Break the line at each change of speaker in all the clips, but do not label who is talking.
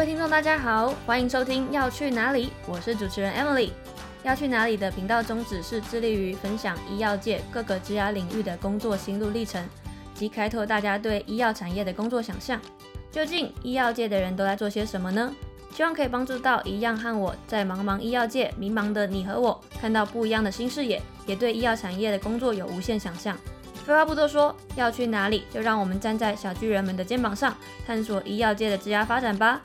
各位听众，大家好，欢迎收听《要去哪里》，我是主持人 Emily。要去哪里的频道宗旨是致力于分享医药界各个职涯领域的工作心路历程，及开拓大家对医药产业的工作想象。究竟医药界的人都在做些什么呢？希望可以帮助到一样和我在茫茫医药界迷茫的你和我，看到不一样的新视野，也对医药产业的工作有无限想象。废话不多说，要去哪里，就让我们站在小巨人们的肩膀上，探索医药界的职涯发展吧。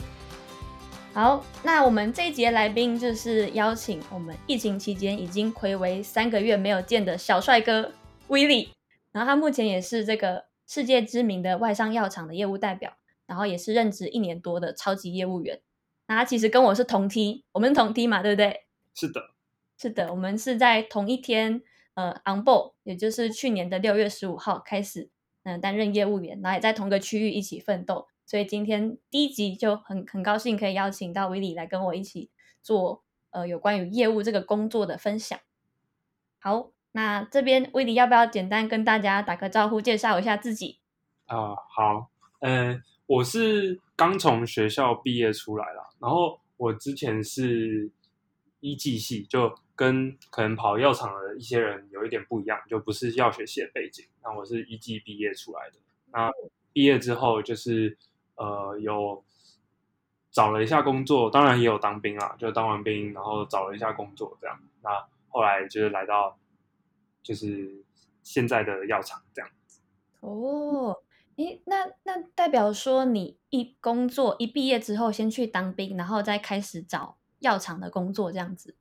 好，那我们这一节来宾就是邀请我们疫情期间已经暌违三个月没有见的小帅哥威利，然后他目前也是这个世界知名的外商药厂的业务代表，然后也是任职一年多的超级业务员。那他其实跟我是同梯，我们同梯嘛，对不对？
是的，
是的，我们是在同一天，呃，on board，也就是去年的六月十五号开始，嗯，担任业务员，然后也在同个区域一起奋斗。所以今天第一集就很很高兴可以邀请到威利来跟我一起做呃有关于业务这个工作的分享。好，那这边威利要不要简单跟大家打个招呼，介绍一下自己？
啊，好，嗯，我是刚从学校毕业出来了，然后我之前是一技系，就跟可能跑药厂的一些人有一点不一样，就不是药学系的背景。那我是一技毕业出来的，那毕业之后就是。呃，有找了一下工作，当然也有当兵啊，就当完兵，然后找了一下工作，这样。那后来就是来到，就是现在的药厂这样。
哦，诶，那那代表说你一工作一毕业之后，先去当兵，然后再开始找药厂的工作这样子。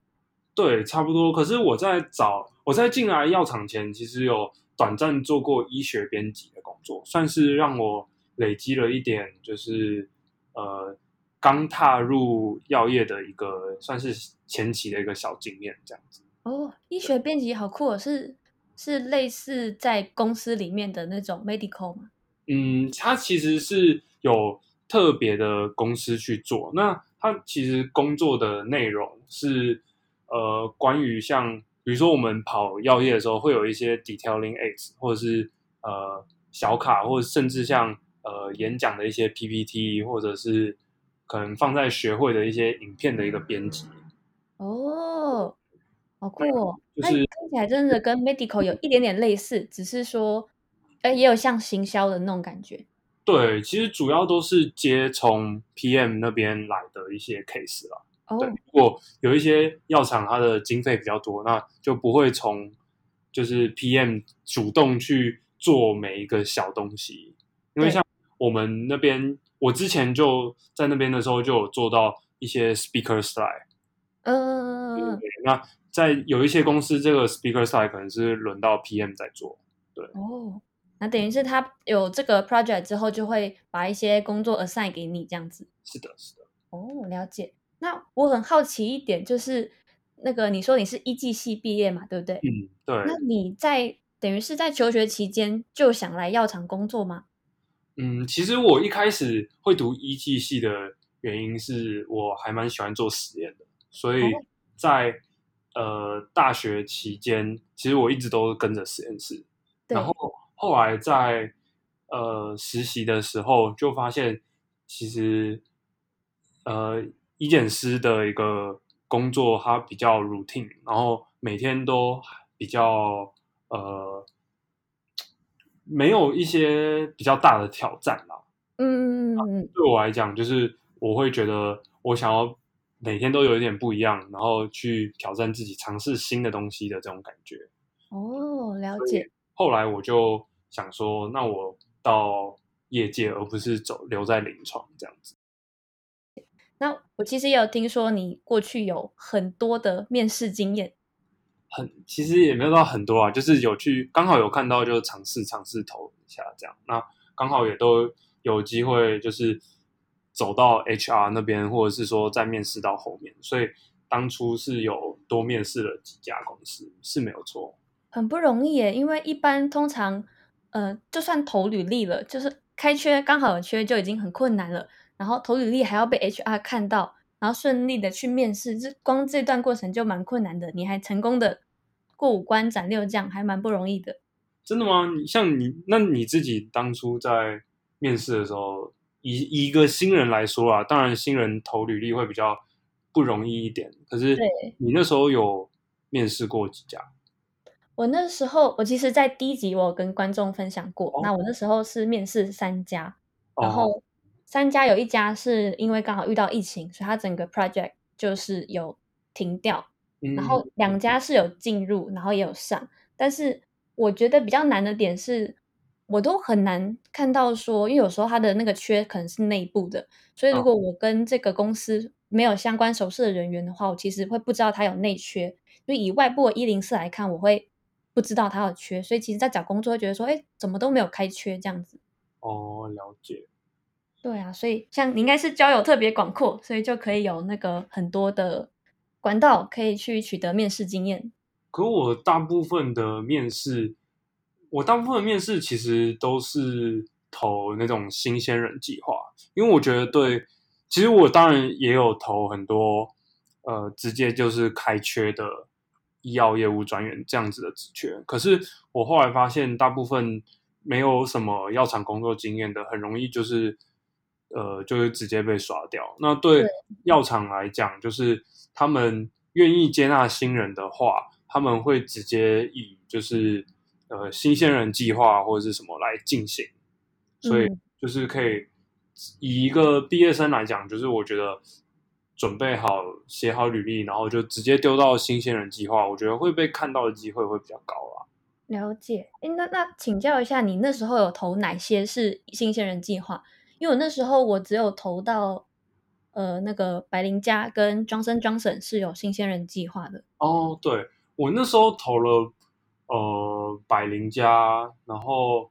对，差不多。可是我在找我在进来药厂前，其实有短暂做过医学编辑的工作，算是让我。累积了一点，就是呃，刚踏入药业的一个算是前期的一个小经验，这样子。
哦，医学编辑好酷哦，是是类似在公司里面的那种 medical 吗？
嗯，它其实是有特别的公司去做。那它其实工作的内容是呃，关于像比如说我们跑药业的时候，会有一些 detailing aids，或者是呃小卡，或者甚至像。呃，演讲的一些 PPT，或者是可能放在学会的一些影片的一个编辑。
哦，好酷哦！就是听起来真的跟 medical 有一点点类似，只是说，哎，也有像行销的那种感觉。
对，其实主要都是接从 PM 那边来的一些 case 啦。哦，如果有一些药厂它的经费比较多，那就不会从就是 PM 主动去做每一个小东西，因为像。我们那边，我之前就在那边的时候，就有做到一些 speaker slide。嗯，那在有一些公司，这个 speaker slide 可能是轮到 PM 在做。对，
哦，那等于是他有这个 project 之后，就会把一些工作 assign 给你，这样子。
是的，是的。
哦，了解。那我很好奇一点，就是那个你说你是一技系毕业嘛，对不对？
嗯，对。
那你在等于是在求学期间就想来药厂工作吗？
嗯，其实我一开始会读医技系的原因是我还蛮喜欢做实验的，所以在呃大学期间，其实我一直都跟着实验室。然后后来在呃实习的时候，就发现其实呃医检师的一个工作它比较 routine，然后每天都比较呃。没有一些比较大的挑战啦。嗯嗯嗯对我来讲，就是我会觉得我想要每天都有一点不一样，然后去挑战自己，尝试新的东西的这种感觉。
哦，了解。
后来我就想说，那我到业界，而不是走留在临床这样子。
那我其实也有听说，你过去有很多的面试经验。
很，其实也没有到很多啊，就是有去刚好有看到，就尝试尝试投一下这样。那刚好也都有机会，就是走到 HR 那边，或者是说在面试到后面，所以当初是有多面试了几家公司，是没有错。
很不容易耶，因为一般通常，呃，就算投履历了，就是开缺刚好有缺就已经很困难了，然后投履历还要被 HR 看到。然后顺利的去面试，这光这段过程就蛮困难的。你还成功的过五关斩六将，还蛮不容易的。
真的吗？你像你，那你自己当初在面试的时候，以以一个新人来说啊，当然新人投履历会比较不容易一点。可是你那时候有面试过几家？
我那时候，我其实，在第一集我有跟观众分享过。那我那时候是面试三家，然后三家有一家是因为刚好遇到疫情，所以它整个 project 就是有停掉。然后两家是有进入，然后也有上。但是我觉得比较难的点是，我都很难看到说，因为有时候他的那个缺可能是内部的，所以如果我跟这个公司没有相关熟识的人员的话，我其实会不知道他有内缺。就以外部的一零四来看，我会不知道他有缺，所以其实，在找工作会觉得说，哎，怎么都没有开缺这样子。
哦，了解。
对啊，所以像你应该是交友特别广阔，所以就可以有那个很多的管道可以去取得面试经验。
可我大部分的面试，我大部分面试其实都是投那种新鲜人计划，因为我觉得对，其实我当然也有投很多，呃，直接就是开缺的医药业务专员这样子的职缺。可是我后来发现，大部分没有什么药厂工作经验的，很容易就是，呃，就是直接被刷掉。那对药厂来讲，就是他们愿意接纳新人的话。他们会直接以就是呃新鲜人计划或者是什么来进行，所以就是可以以一个毕业生来讲，就是我觉得准备好写好履历，然后就直接丢到新鲜人计划，我觉得会被看到的机会会比较高啊。
了解，哎，那那请教一下，你那时候有投哪些是新鲜人计划？因为我那时候我只有投到呃那个百灵家跟 Johnson Johnson 是有新鲜人计划的。
哦，对。我那时候投了，呃，百灵家，然后，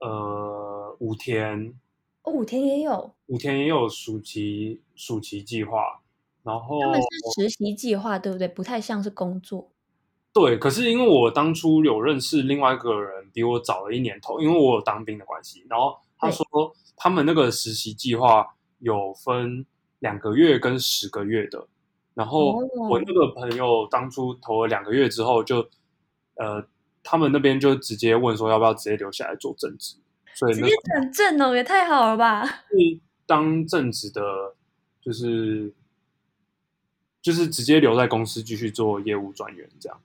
呃，武田，
哦，武田也有，
武田也有暑期暑期计划，然后
他们是实习计划，对不对？不太像是工作。
对，可是因为我当初有认识另外一个人，比我早了一年投，因为我有当兵的关系，然后他说他们那个实习计划有分两个月跟十个月的。然后我那个朋友当初投了两个月之后，就呃，他们那边就直接问说要不要直接留下来做正职，所以直
接转正哦，也太好了吧！
是当正职的，就是就是直接留在公司继续做业务专员这样。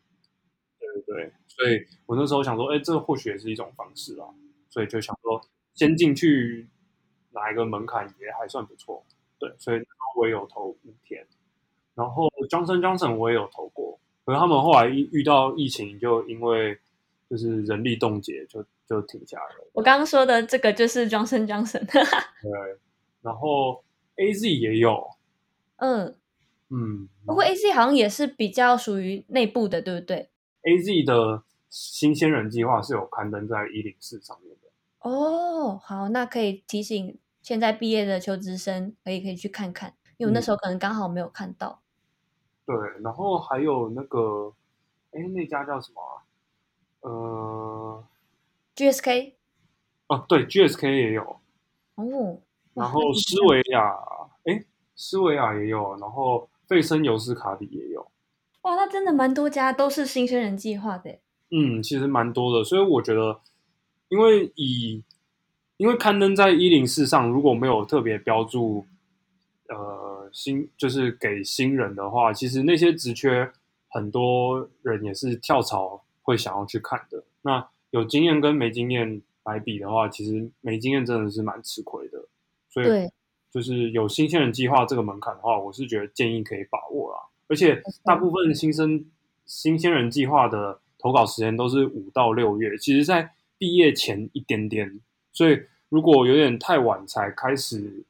对对对，所以我那时候想说，哎，这或许也是一种方式啊，所以就想说先进去哪一个门槛也还算不错。对，所以我也有投五天。然后 Johnson Johnson 我也有投过，可是他们后来遇遇到疫情，就因为就是人力冻结，就就停下来了。
我刚刚说的这个就是 Johnson Johnson。
对，然后 A Z 也有，
嗯
嗯，
不过 A Z 好像也是比较属于内部的，对不对
？A Z 的新鲜人计划是有刊登在一零四上面的。
哦，好，那可以提醒现在毕业的求职生，可以可以去看看，因为我那时候可能刚好没有看到。
对，然后还有那个，哎，那家叫什么？呃
，GSK。
哦，对，GSK 也有。
哦。
然后斯维亚，哎，斯维亚也有，然后费森尤斯卡里也有。
哇，那真的蛮多家都是新生人计划的。
嗯，其实蛮多的，所以我觉得，因为以，因为刊登在一零四上，如果没有特别标注，呃。新就是给新人的话，其实那些职缺很多人也是跳槽会想要去看的。那有经验跟没经验来比的话，其实没经验真的是蛮吃亏的。所以就是有新鲜人计划这个门槛的话，我是觉得建议可以把握啦。而且大部分新生新鲜人计划的投稿时间都是五到六月，其实在毕业前一点点。所以如果有点太晚才开始。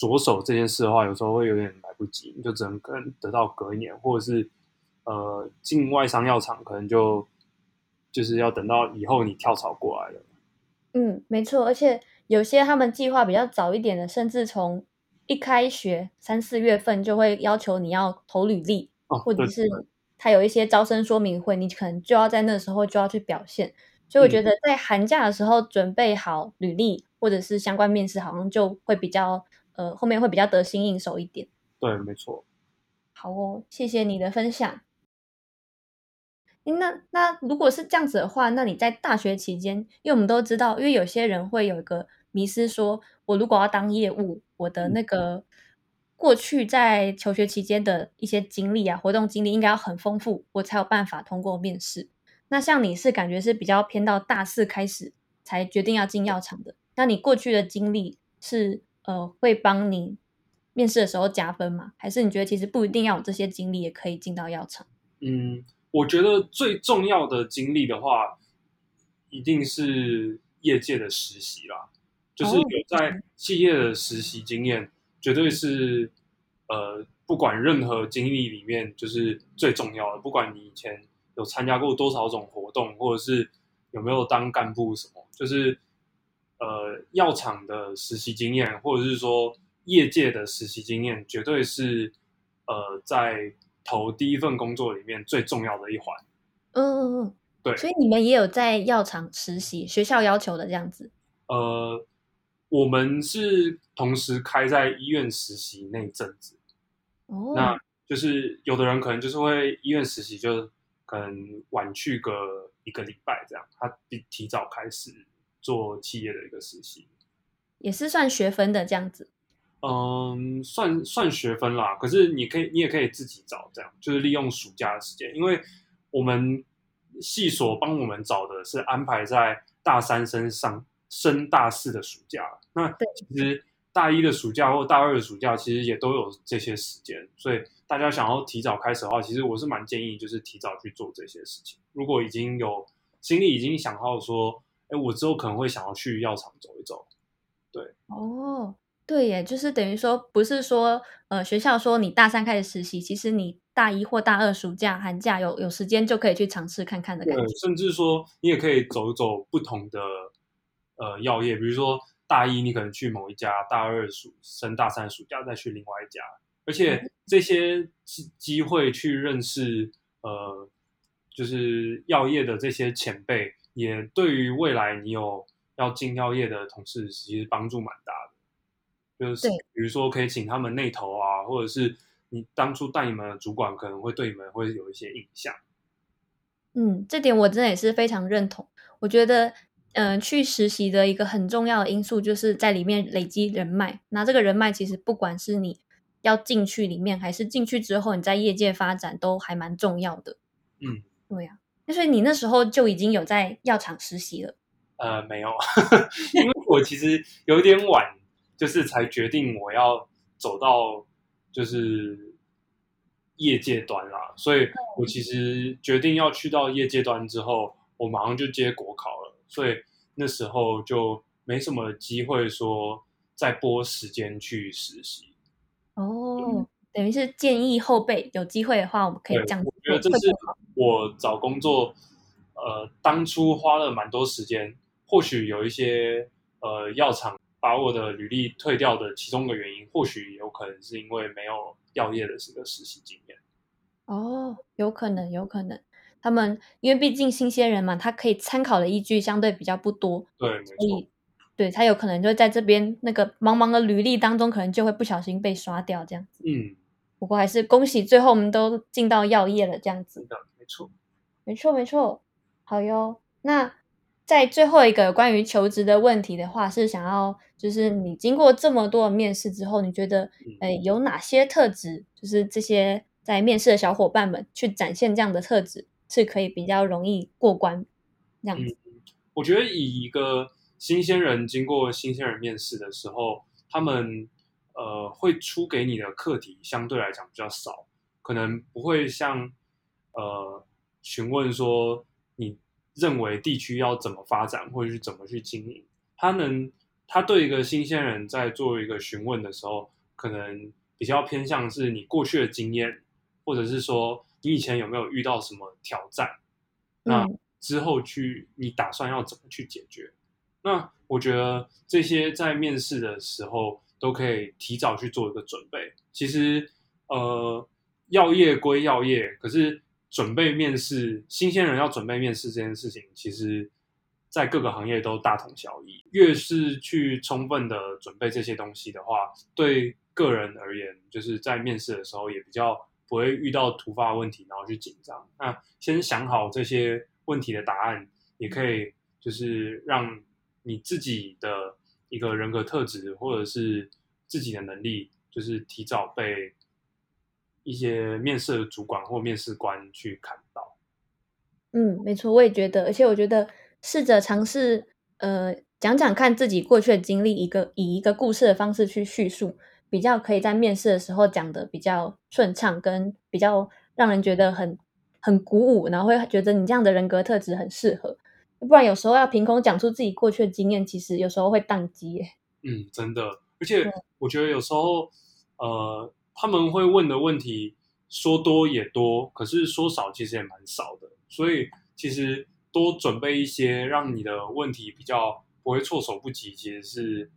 着手这件事的话，有时候会有点来不及，你就只能跟得到隔一年，或者是呃进外商药厂，可能就就是要等到以后你跳槽过来了。
嗯，没错，而且有些他们计划比较早一点的，甚至从一开学三四月份就会要求你要投履历，或者是他有一些招生说明会，你可能就要在那时候就要去表现。所以我觉得在寒假的时候准备好履历或者是相关面试，好像就会比较。呃，后面会比较得心应手一点。
对，没错。
好哦，谢谢你的分享。那那如果是这样子的话，那你在大学期间，因为我们都知道，因为有些人会有一个迷思，说我如果要当业务，我的那个过去在求学期间的一些经历啊，活动经历应该要很丰富，我才有办法通过面试。那像你是感觉是比较偏到大四开始才决定要进药厂的，那你过去的经历是呃会帮你面试的时候加分吗？还是你觉得其实不一定要有这些经历也可以进到药厂？
嗯，我觉得最重要的经历的话，一定是业界的实习啦，就是有在企业的实习经验，绝对是呃不管任何经历里面就是最重要的。不管你以前有参加过多少种活动，或者是有没有当干部什么，就是呃药厂的实习经验，或者是说业界的实习经验，绝对是呃在投第一份工作里面最重要的一环。
嗯嗯嗯，
对，
所以你们也有在药厂实习，学校要求的这样子。
呃，我们是同时开在医院实习那一阵子，
哦，
那就是有的人可能就是会医院实习，就可能晚去个一个礼拜这样，他比提早开始做企业的一个实习。
也是算学分的这样子。
嗯，算算学分啦，可是你可以，你也可以自己找，这样就是利用暑假的时间，因为我们系所帮我们找的是安排在大三升上升大四的暑假。那其实大一的暑假或大二的暑假，其实也都有这些时间，所以大家想要提早开始的话，其实我是蛮建议就是提早去做这些事情。如果已经有心里已经想好说，哎，我之后可能会想要去药厂走一走，对
哦，对耶，就是等于说，不是说呃学校说你大三开始实习，其实你大一或大二暑假、寒假有有时间就可以去尝试看看的感
对，
觉。
甚至说你也可以走一走不同的呃药业，比如说大一你可能去某一家，大二暑升大三暑假再去另外一家，而且这些机机会去认识呃就是药业的这些前辈，也对于未来你有要进药业的同事其实帮助蛮大的。就是
对
比如说可以请他们内投啊，或者是你当初带你们的主管可能会对你们会有一些印象。
嗯，这点我真的也是非常认同。我觉得，嗯、去实习的一个很重要的因素就是在里面累积人脉。那这个人脉其实不管是你要进去里面，还是进去之后你在业界发展，都还蛮重要的。
嗯，
对呀、那所以你那时候就已经有在药厂实习了。
呃，没有，因为我其实有点晚，就是才决定我要走到就是业界端啦，所以我其实决定要去到业界端之后，我马上就接国考了，所以那时候就没什么机会说再拨时间去实习。
哦，等于是建议后辈有机会的话，我们可以这样子
我觉得这是。我找工作，呃，当初花了蛮多时间，或许有一些呃药厂把我的履历退掉的其中的原因，或许有可能是因为没有药业的这个实习经验。
哦，有可能，有可能，他们因为毕竟新鲜人嘛，他可以参考的依据相对比较不多，
对，没
所
错，
以对他有可能就在这边那个茫茫的履历当中，可能就会不小心被刷掉这样子。
嗯，
不过还是恭喜，最后我们都进到药业了，这样子
没错。
没错，没错，好哟。那在最后一个关于求职的问题的话，是想要就是你经过这么多的面试之后，你觉得
嗯
呃有哪些特质，就是这些在面试的小伙伴们去展现这样的特质，是可以比较容易过关这样子？
我觉得以一个新鲜人经过新鲜人面试的时候，他们呃会出给你的课题相对来讲比较少，可能不会像呃询问说你认为地区要怎么发展，或者是怎么去经营。他能他对一个新鲜人在做一个询问的时候，可能比较偏向是你过去的经验，或者是说你以前有没有遇到什么挑战。那
嗯
之后去你打算要怎么去解决？那我觉得这些在面试的时候都可以提早去做一个准备。其实，呃，药业归药业，可是准备面试，新鲜人要准备面试这件事情，其实在各个行业都大同小异。越是去充分的准备这些东西的话，对个人而言，就是在面试的时候也比较不会遇到突发问题，然后去紧张。那先想好这些问题的答案，也可以就是让你自己的一个人格特质或者是自己的能力，就是提早被一些面试的主管或面试官去看到。
嗯，没错，我也觉得，而且我觉得试着尝试，呃，讲讲看自己过去的经历，一个以一个故事的方式去叙述，比较可以在面试的时候讲的比较顺畅，跟比较让人觉得很很鼓舞，然后会觉得你这样的人格特质很适合。不然有时候要凭空讲出自己过去的经验，其实有时候会宕机耶。
嗯，真的，而且我觉得有时候，呃，他们会问的问题说多也多，可是说少其实也蛮少的。所以其实多准备一些，让你的问题比较不会措手不及，其实是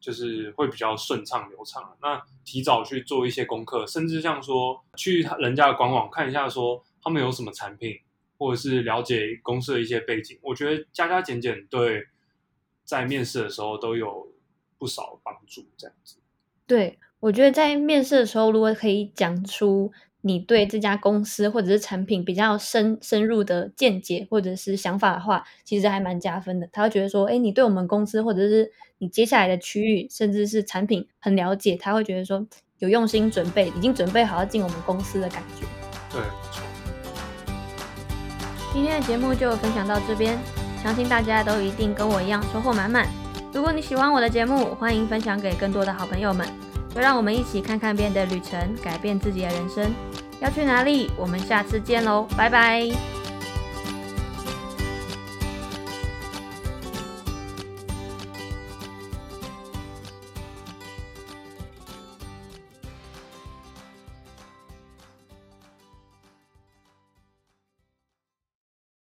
就是会比较顺畅流畅。那提早去做一些功课，甚至像说去人家的官网看一下，说他们有什么产品。或者是了解公司的一些背景，我觉得加加减减对在面试的时候都有不少帮助。这样子，
对我觉得在面试的时候，如果可以讲出你对这家公司或者是产品比较深深入的见解或者是想法的话，其实还蛮加分的。他会觉得说，哎，你对我们公司或者是你接下来的区域，甚至是产品很了解，他会觉得说有用心准备，已经准备好要进我们公司的感觉。
对。
今天的节目就分享到这边，相信大家都一定跟我一样收获满满。如果你喜欢我的节目，欢迎分享给更多的好朋友们，就让我们一起看看别人的旅程，改变自己的人生。要去哪里？我们下次见喽，拜拜。